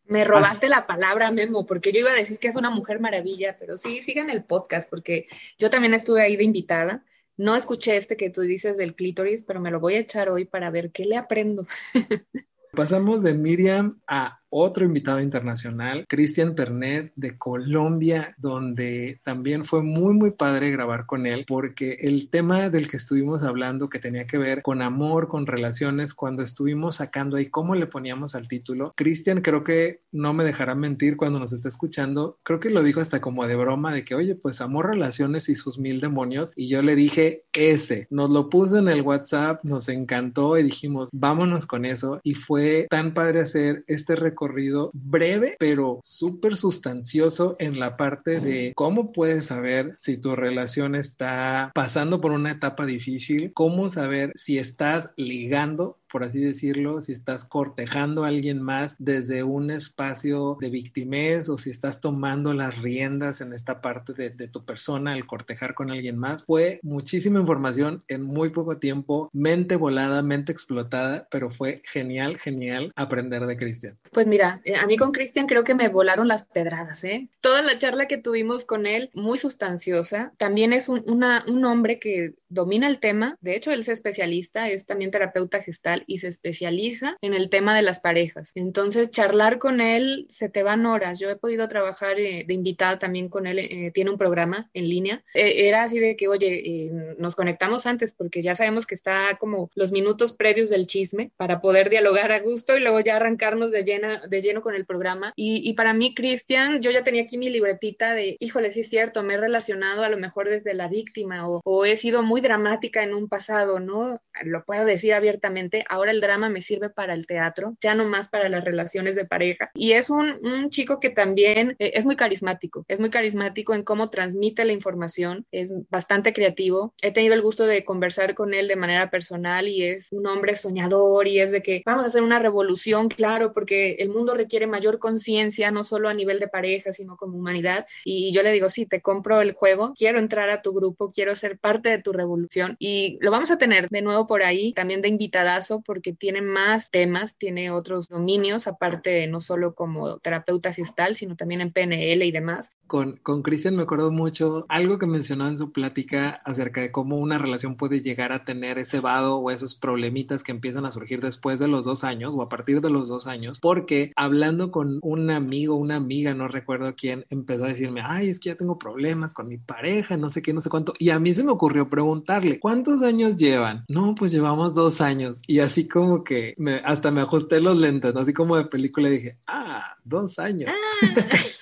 Me robaste la palabra, Memo, porque yo iba a decir que es una mujer maravilla, pero sí, sigan el podcast, porque yo también estuve ahí de invitada no escuché este que tú dices del clítoris, pero me lo voy a echar hoy para ver qué le aprendo.
Pasamos de Miriam a otro invitado internacional, Cristian Pernet de Colombia, donde también fue muy, muy padre grabar con él, porque el tema del que estuvimos hablando, que tenía que ver con amor, con relaciones, cuando estuvimos sacando ahí cómo le poníamos al título, Cristian creo que no me dejará mentir cuando nos está escuchando, creo que lo dijo hasta como de broma, de que, oye, pues amor, relaciones y sus mil demonios, y yo le dije, ese, nos lo puso en el WhatsApp, nos encantó y dijimos, vámonos con eso, y fue tan padre hacer este recorrido breve, pero súper sustancioso en la parte de cómo puedes saber si tu relación está pasando por una etapa difícil, cómo saber si estás ligando por así decirlo, si estás cortejando a alguien más desde un espacio de victimez o si estás tomando las riendas en esta parte de, tu persona al cortejar con alguien más. Fue muchísima información en muy poco tiempo, mente volada, mente explotada, pero fue genial, genial aprender de Cristian.
Pues mira, eh, a mí con Cristian creo que me volaron las pedradas, ¿eh? Toda la charla que tuvimos con él, muy sustanciosa. También es un, un hombre que domina el tema, de hecho él es especialista, es también terapeuta gestal y se especializa en el tema de las parejas. Entonces, charlar con él se te van horas. Yo he podido trabajar eh, de invitada también con él, eh, tiene un programa en línea. Eh, era así de que, oye, nos conectamos antes porque ya sabemos que está como los minutos previos del chisme para poder dialogar a gusto y luego ya arrancarnos de, llena, de lleno con el programa. Y, para mí, Cristian, yo ya tenía aquí mi libretita de, híjole, sí es cierto, me he relacionado a lo mejor desde la víctima o, o he sido muy dramática en un pasado, ¿no? Lo puedo decir abiertamente. Ahora el drama me sirve para el teatro, ya no más para las relaciones de pareja. Y es un, chico que también eh, es muy carismático, es muy carismático en cómo transmite la información, es bastante creativo. He tenido el gusto de conversar con él de manera personal y es un hombre soñador y es de que vamos a hacer una revolución, claro, porque el mundo requiere mayor conciencia, no solo a nivel de pareja, sino como humanidad. Y yo le digo, sí, te compro el juego, quiero entrar a tu grupo, quiero ser parte de tu revolución y lo vamos a tener de nuevo por ahí, también de invitadazo, porque tiene más temas, tiene otros dominios, aparte no solo como terapeuta gestal, sino también en PNL y demás.
Con, Cristian me acuerdo mucho algo que mencionó en su plática acerca de cómo una relación puede llegar a tener ese vado o esos problemitas que empiezan a surgir después de los dos años o a partir de los dos años, porque hablando con un amigo, una amiga, no recuerdo quién, empezó a decirme, ay, es que ya tengo problemas con mi pareja, no sé qué, no sé cuánto, y a mí se me ocurrió preguntarle, ¿cuántos años llevan? No, pues llevamos dos años, y así como que me, hasta me ajusté los lentes, así como de película dije, ah, dos años. Ah.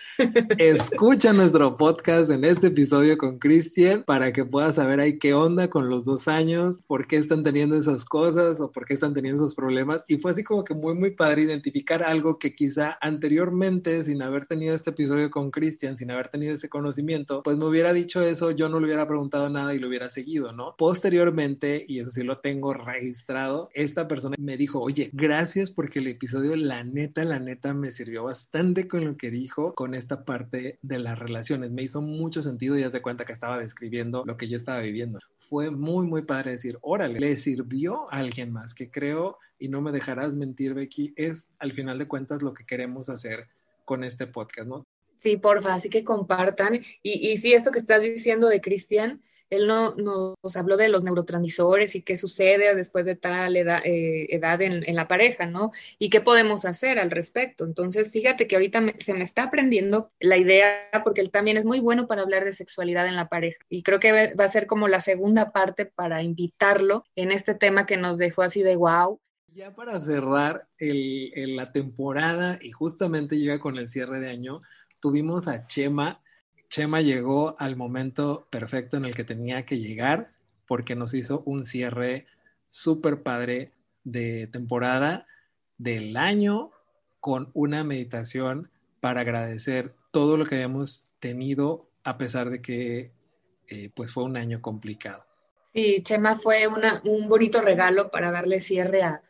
Escucha nuestro podcast en este episodio con Cristian para que puedas saber ahí qué onda con los dos años, por qué están teniendo esas cosas o por qué están teniendo esos problemas. Y fue así como que muy, muy padre identificar algo que quizá anteriormente, sin haber tenido este episodio con Cristian, sin haber tenido ese conocimiento, pues me hubiera dicho eso, yo no le hubiera preguntado nada y lo hubiera seguido, ¿no? Posteriormente, y eso sí lo tengo registrado, esta persona me dijo, oye, gracias porque el episodio, la neta, la neta, me sirvió bastante con lo que dijo, con parte de las relaciones. Me hizo mucho sentido y se cuenta que estaba describiendo lo que yo estaba viviendo. Fue muy, muy padre decir, órale, le sirvió a alguien más, que creo, y no me dejarás mentir, Becky, es al final de cuentas lo que queremos hacer con este podcast, ¿no?
Sí, porfa, así que compartan. Y, y sí, esto que estás diciendo de Cristian, él no, nos habló de los neurotransmisores y qué sucede después de tal edad, eh, en, la pareja, ¿no? Y qué podemos hacer al respecto. Entonces, fíjate que ahorita se me está aprendiendo la idea porque él también es muy bueno para hablar de sexualidad en la pareja. Y creo que va a ser como la segunda parte para invitarlo en este tema que nos dejó así de wow.
Ya para cerrar la temporada y justamente llega con el cierre de año, tuvimos a Chema Chema llegó al momento perfecto en el que tenía que llegar porque nos hizo un cierre súper padre de temporada del año con una meditación para agradecer todo lo que habíamos tenido a pesar de que eh, pues fue un año complicado.
Sí, Chema fue un bonito regalo para darle cierre a,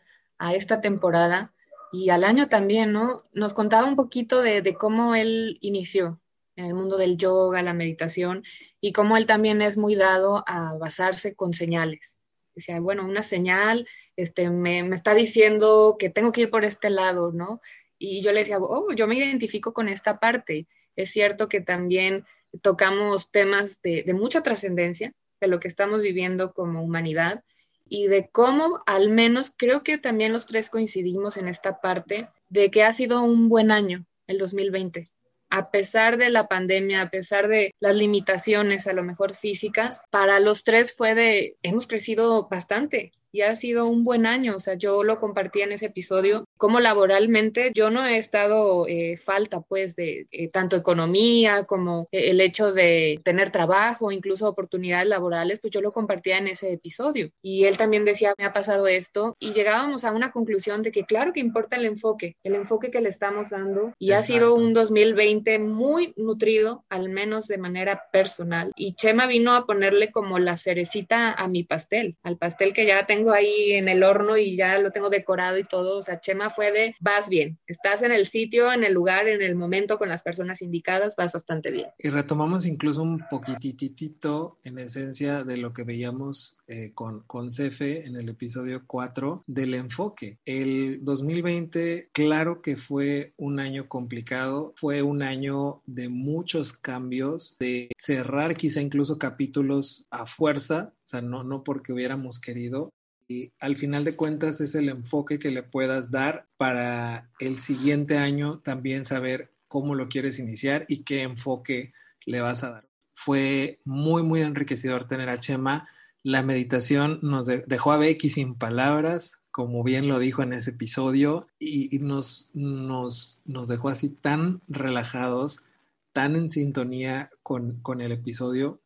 esta temporada y al año también, ¿no? Nos contaba un poquito de cómo él inició, en el mundo del yoga, la meditación, y cómo él también es muy dado a basarse con señales. Decía, bueno, una señal este, me, me está diciendo que tengo que ir por este lado, ¿no? Y yo le decía, oh, yo me identifico con esta parte. Es cierto que también tocamos temas de, de mucha trascendencia, de lo que estamos viviendo como humanidad y de cómo al menos creo que también los tres coincidimos en esta parte de que ha sido un buen año el 2020 a pesar de la pandemia, a pesar de las limitaciones a lo mejor físicas, para los tres fue de, hemos crecido bastante y ha sido un buen año. O sea, yo lo compartí en ese episodio. Como laboralmente, yo no he estado eh, falta, pues, de eh, tanto economía como eh, el hecho de tener trabajo, incluso oportunidades laborales, pues yo lo compartía en ese episodio. Y él también decía, me ha pasado esto. Y llegábamos a una conclusión de que, claro que importa el enfoque, el enfoque que le estamos dando. Y ha sido un 2020 muy nutrido, al menos de manera personal. Y Chema vino a ponerle como la cerecita a mi pastel, al pastel que ya tengo ahí en el horno y ya lo tengo decorado y todo. O sea, Chema fue de, vas bien, estás en el sitio, en el lugar, en el momento, con las personas indicadas, vas bastante bien.
Y retomamos incluso un poquititito en esencia de lo que veíamos eh, con, con Cefe en el episodio 4 del enfoque. El 2020, claro que fue un año complicado, fue un año de muchos cambios, de cerrar quizá incluso capítulos a fuerza, o sea, no, no porque hubiéramos querido, y al final de cuentas es el enfoque que le puedas dar para el siguiente año también saber cómo lo quieres iniciar y qué enfoque le vas a dar. Fue muy, muy enriquecedor tener a Chema. La meditación nos dejó a Becky sin palabras, como bien lo dijo en ese episodio, y, nos, nos, nos, dejó así tan relajados, tan en sintonía con, con el episodio,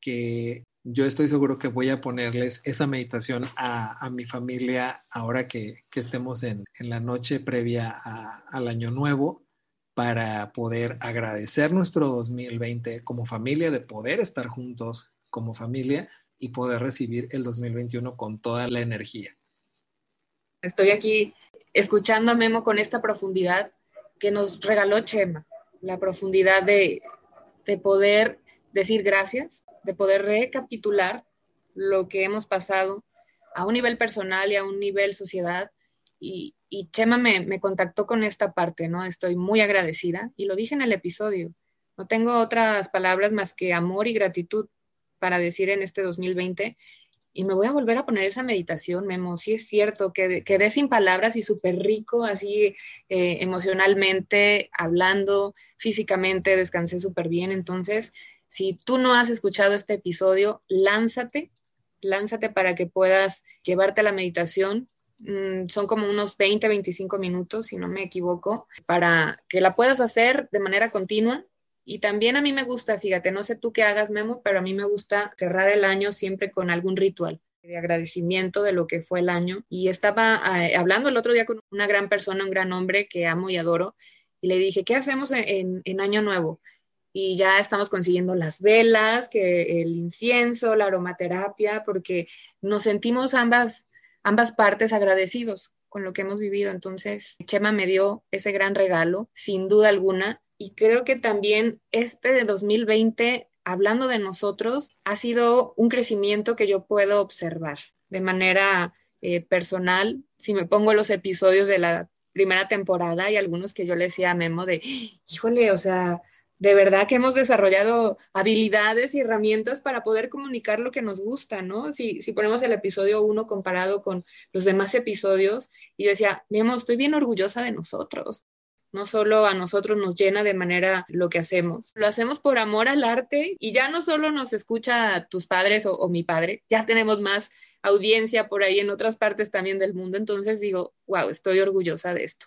que yo estoy seguro que voy a ponerles esa meditación a, mi familia ahora que, estemos en, la noche previa al año nuevo para poder agradecer nuestro 2020 como familia, de poder estar juntos como familia y poder recibir el 2021 con toda la energía.
Estoy aquí escuchando a Memo con esta profundidad que nos regaló Chema, la profundidad de, de poder decir gracias, de poder recapitular lo que hemos pasado a un nivel personal y a un nivel sociedad. Y, Chema me, me, contactó con esta parte, ¿no? Estoy muy agradecida y lo dije en el episodio. No tengo otras palabras más que amor y gratitud para decir en este 2020. Y me voy a volver a poner esa meditación, Memo. Sí es cierto, que quedé sin palabras y súper rico, así eh, emocionalmente, hablando, físicamente, descansé súper bien. Entonces, si tú no has escuchado este episodio, lánzate, lánzate para que puedas llevarte a la meditación. Mm, son como unos 20, 25 minutos, si no me equivoco, para que la puedas hacer de manera continua. Y también a mí me gusta, fíjate, no sé tú qué hagas, Memo, pero a mí me gusta cerrar el año siempre con algún ritual de agradecimiento de lo que fue el año. Y estaba eh, hablando el otro día con una gran persona, un gran hombre que amo y adoro, y le dije, ¿qué hacemos en, en Año Nuevo? Y ya estamos consiguiendo las velas, que el incienso, la aromaterapia, porque nos sentimos ambas, ambas partes agradecidos con lo que hemos vivido. Entonces, Chema me dio ese gran regalo, sin duda alguna, y creo que también este de 2020, hablando de nosotros, ha sido un crecimiento que yo puedo observar de manera eh, personal. Si me pongo los episodios de la primera temporada y algunos que yo le decía a Memo de, híjole, o sea, de verdad que hemos desarrollado habilidades y herramientas para poder comunicar lo que nos gusta, ¿no? Si, si ponemos el episodio 1 comparado con los demás episodios, y yo decía, Memo, estoy bien orgullosa de nosotros. No solo a nosotros nos llena de manera lo que hacemos, lo hacemos por amor al arte y ya no solo nos escucha tus padres o, o mi padre, ya tenemos más audiencia por ahí en otras partes también del mundo. Entonces digo, wow, estoy orgullosa de esto.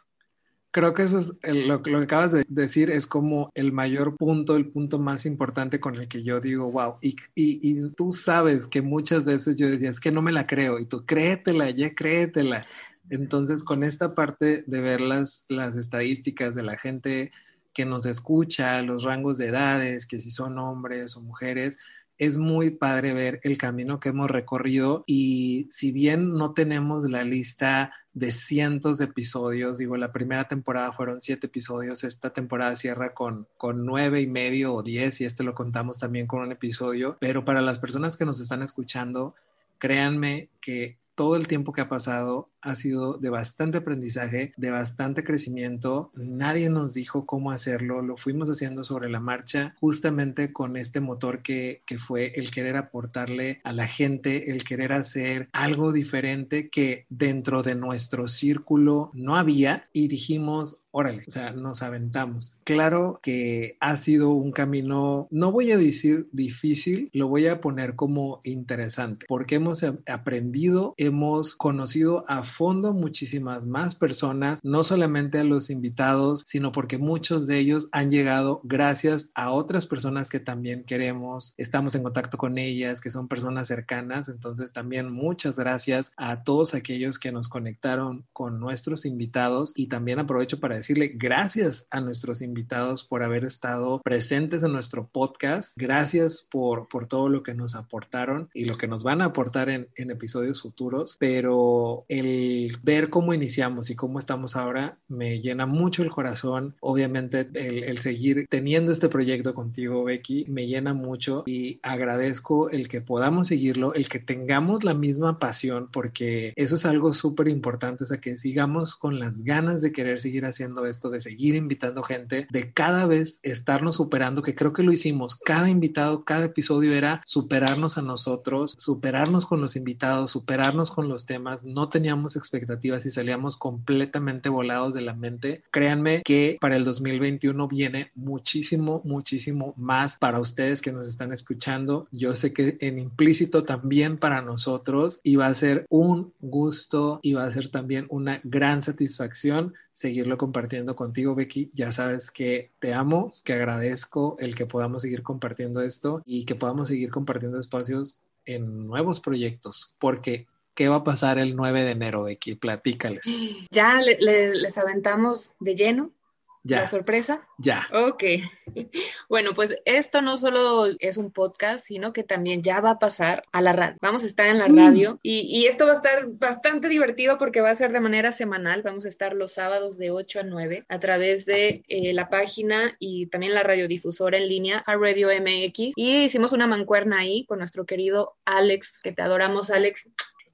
Creo que eso es lo, que acabas de decir, es como el mayor punto, el punto más importante con el que yo digo, wow, y, y, tú sabes que muchas veces yo decía, es que no me la creo, y tú créetela, ya créetela. Entonces, con esta parte de ver las, las estadísticas de la gente que nos escucha, los rangos de edades, que si son hombres o mujeres, es muy padre ver el camino que hemos recorrido y si bien no tenemos la lista de cientos de episodios, digo, la primera temporada fueron siete episodios, esta temporada cierra con, con nueve y medio o diez y este lo contamos también con un episodio, pero para las personas que nos están escuchando, créanme que todo el tiempo que ha pasado ha sido de bastante aprendizaje, de bastante crecimiento. Nadie nos dijo cómo hacerlo, lo fuimos haciendo sobre la marcha, justamente con este motor que, que fue el querer aportarle a la gente, el querer hacer algo diferente que dentro de nuestro círculo no había y dijimos, órale, o sea, nos aventamos. Claro que ha sido un camino, no voy a decir difícil, lo voy a poner como interesante, porque hemos aprendido, hemos conocido a fondo muchísimas más personas, no solamente a los invitados, sino porque muchos de ellos han llegado gracias a otras personas que también queremos, estamos en contacto con ellas, que son personas cercanas, entonces también muchas gracias a todos aquellos que nos conectaron con nuestros invitados y también aprovecho para decirle gracias a nuestros invitados por haber estado presentes en nuestro podcast. Gracias por, por todo lo que nos aportaron y lo que nos van a aportar en, en episodios futuros. Pero el ver cómo iniciamos y cómo estamos ahora me llena mucho el corazón. Obviamente el, el seguir teniendo este proyecto contigo, Becky, me llena mucho y agradezco el que podamos seguirlo, el que tengamos la misma pasión, porque eso es algo súper importante, o sea, que sigamos con las ganas de querer seguir haciendo esto, de seguir invitando gente, de cada vez estarnos superando, que creo que lo hicimos. Cada invitado, cada episodio era superarnos a nosotros, superarnos con los invitados, superarnos con los temas. No teníamos expectativas y salíamos completamente volados de la mente. Créanme que para el 2021 viene muchísimo, muchísimo más para ustedes que nos están escuchando. Yo sé que en implícito también para nosotros y va a ser un gusto y va a ser también una gran satisfacción seguirlo compartiendo contigo, Becky. Ya sabes que te amo, que agradezco el que podamos seguir compartiendo esto y que podamos seguir compartiendo espacios en nuevos proyectos, porque ¿qué va a pasar el 9 de enero, Becky? Platícales.
Ya les aventamos de lleno ¿La sorpresa?
Ya.
Ok. Bueno, pues esto no solo es un podcast, sino que también ya va a pasar a la radio. Vamos a estar en la mm. radio y, esto va a estar bastante divertido porque va a ser de manera semanal. Vamos a estar los sábados de 8 a 9 a través de eh, la página y también la radiodifusora en línea, a Radio MX. Y hicimos una mancuerna ahí con nuestro querido Alex, que te adoramos, Alex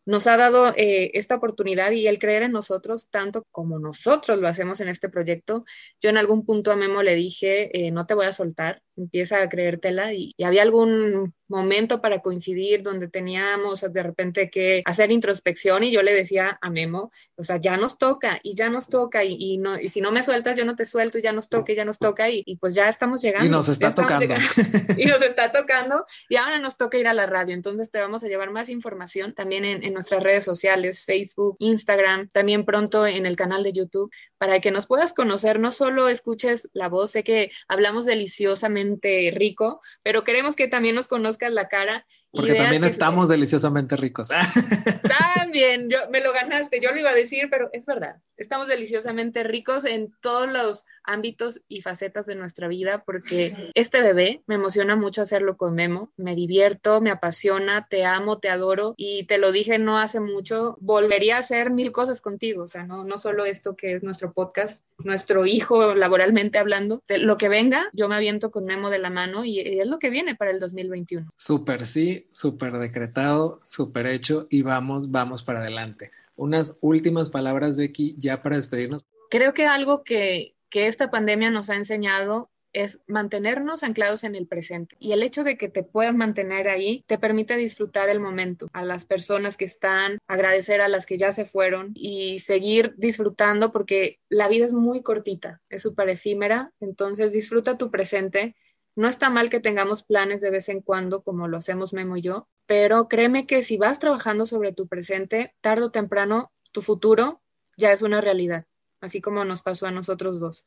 nos ha dado eh, esta oportunidad y el creer en nosotros tanto como nosotros lo hacemos en este proyecto. Yo en algún punto a Memo le dije, eh, no te voy a soltar, empieza a creértela y, y había algún momento para coincidir donde teníamos de repente que hacer introspección y yo le decía a Memo, o sea, ya nos toca y ya nos toca y, no, y si no me sueltas yo no te suelto y ya nos toca y ya nos toca y, pues ya estamos llegando.
Y nos está tocando.
y nos está tocando y ahora nos toca ir a la radio, entonces te vamos a llevar más información también en, en nuestras redes sociales, Facebook, Instagram, también pronto en el canal de YouTube, para que nos puedas conocer, no solo escuches la voz, sé que hablamos deliciosamente rico, pero queremos que también nos conozcas la cara.
Porque también estamos deliciosamente ricos.
También, yo, me lo ganaste, yo lo iba a decir, pero es verdad, estamos deliciosamente ricos en todos los ámbitos y facetas de nuestra vida, porque este bebé me emociona mucho hacerlo con Memo, me divierto, me apasiona, te amo, te adoro y te lo dije no hace mucho, volvería a hacer mil cosas contigo, o sea, no, no solo esto que es nuestro podcast, nuestro hijo laboralmente hablando, de lo que venga, yo me aviento con Memo de la mano y es lo que viene para el 2021.
Súper, sí, súper decretado, súper hecho y vamos, vamos para adelante. Unas últimas palabras, Becky, ya para despedirnos.
Creo que algo que, que esta pandemia nos ha enseñado es mantenernos anclados en el presente. Y el hecho de que te puedas mantener ahí te permite disfrutar el momento, a las personas que están, agradecer a las que ya se fueron y seguir disfrutando porque la vida es muy cortita, es súper efímera, entonces disfruta tu presente. No está mal que tengamos planes de vez en cuando, como lo hacemos Memo y yo, pero créeme que si vas trabajando sobre tu presente, tarde o temprano, tu futuro ya es una realidad, así como nos pasó a nosotros dos.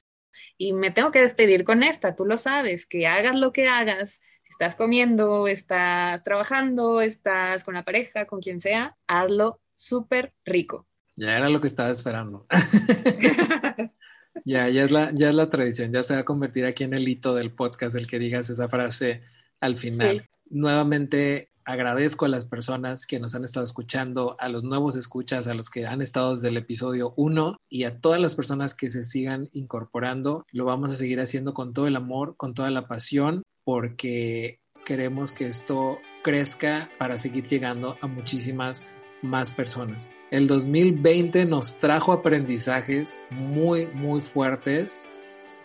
Y me tengo que despedir con esta, tú lo sabes, que hagas lo que hagas, si estás comiendo, estás trabajando, estás con la pareja, con quien sea, hazlo súper rico.
Ya era lo que estaba esperando. ya, ya es, la, ya es la tradición, ya se va a convertir aquí en el hito del podcast el que digas esa frase al final. Nuevamente, agradezco a las personas que nos han estado escuchando, a los nuevos escuchas, a los que han estado desde el episodio 1 y a todas las personas que se sigan incorporando. Lo vamos a seguir haciendo con todo el amor, con toda la pasión, porque queremos que esto crezca para seguir llegando a muchísimas más personas. El 2020 nos trajo aprendizajes muy, muy fuertes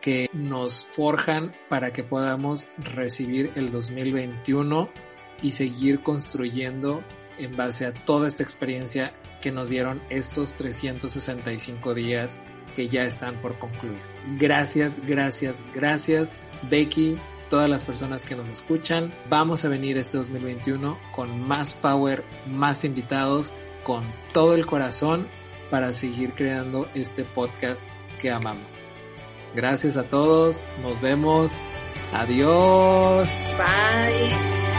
que nos forjan para que podamos recibir el 2021 y seguir construyendo en base a toda esta experiencia que nos dieron estos 365 días que ya están por concluir. Gracias, gracias, gracias Becky, todas las personas que nos escuchan. Vamos a venir este 2021 con más power, más invitados, con todo el corazón para seguir creando este podcast que amamos. Gracias a todos, nos vemos. Adiós.
Bye.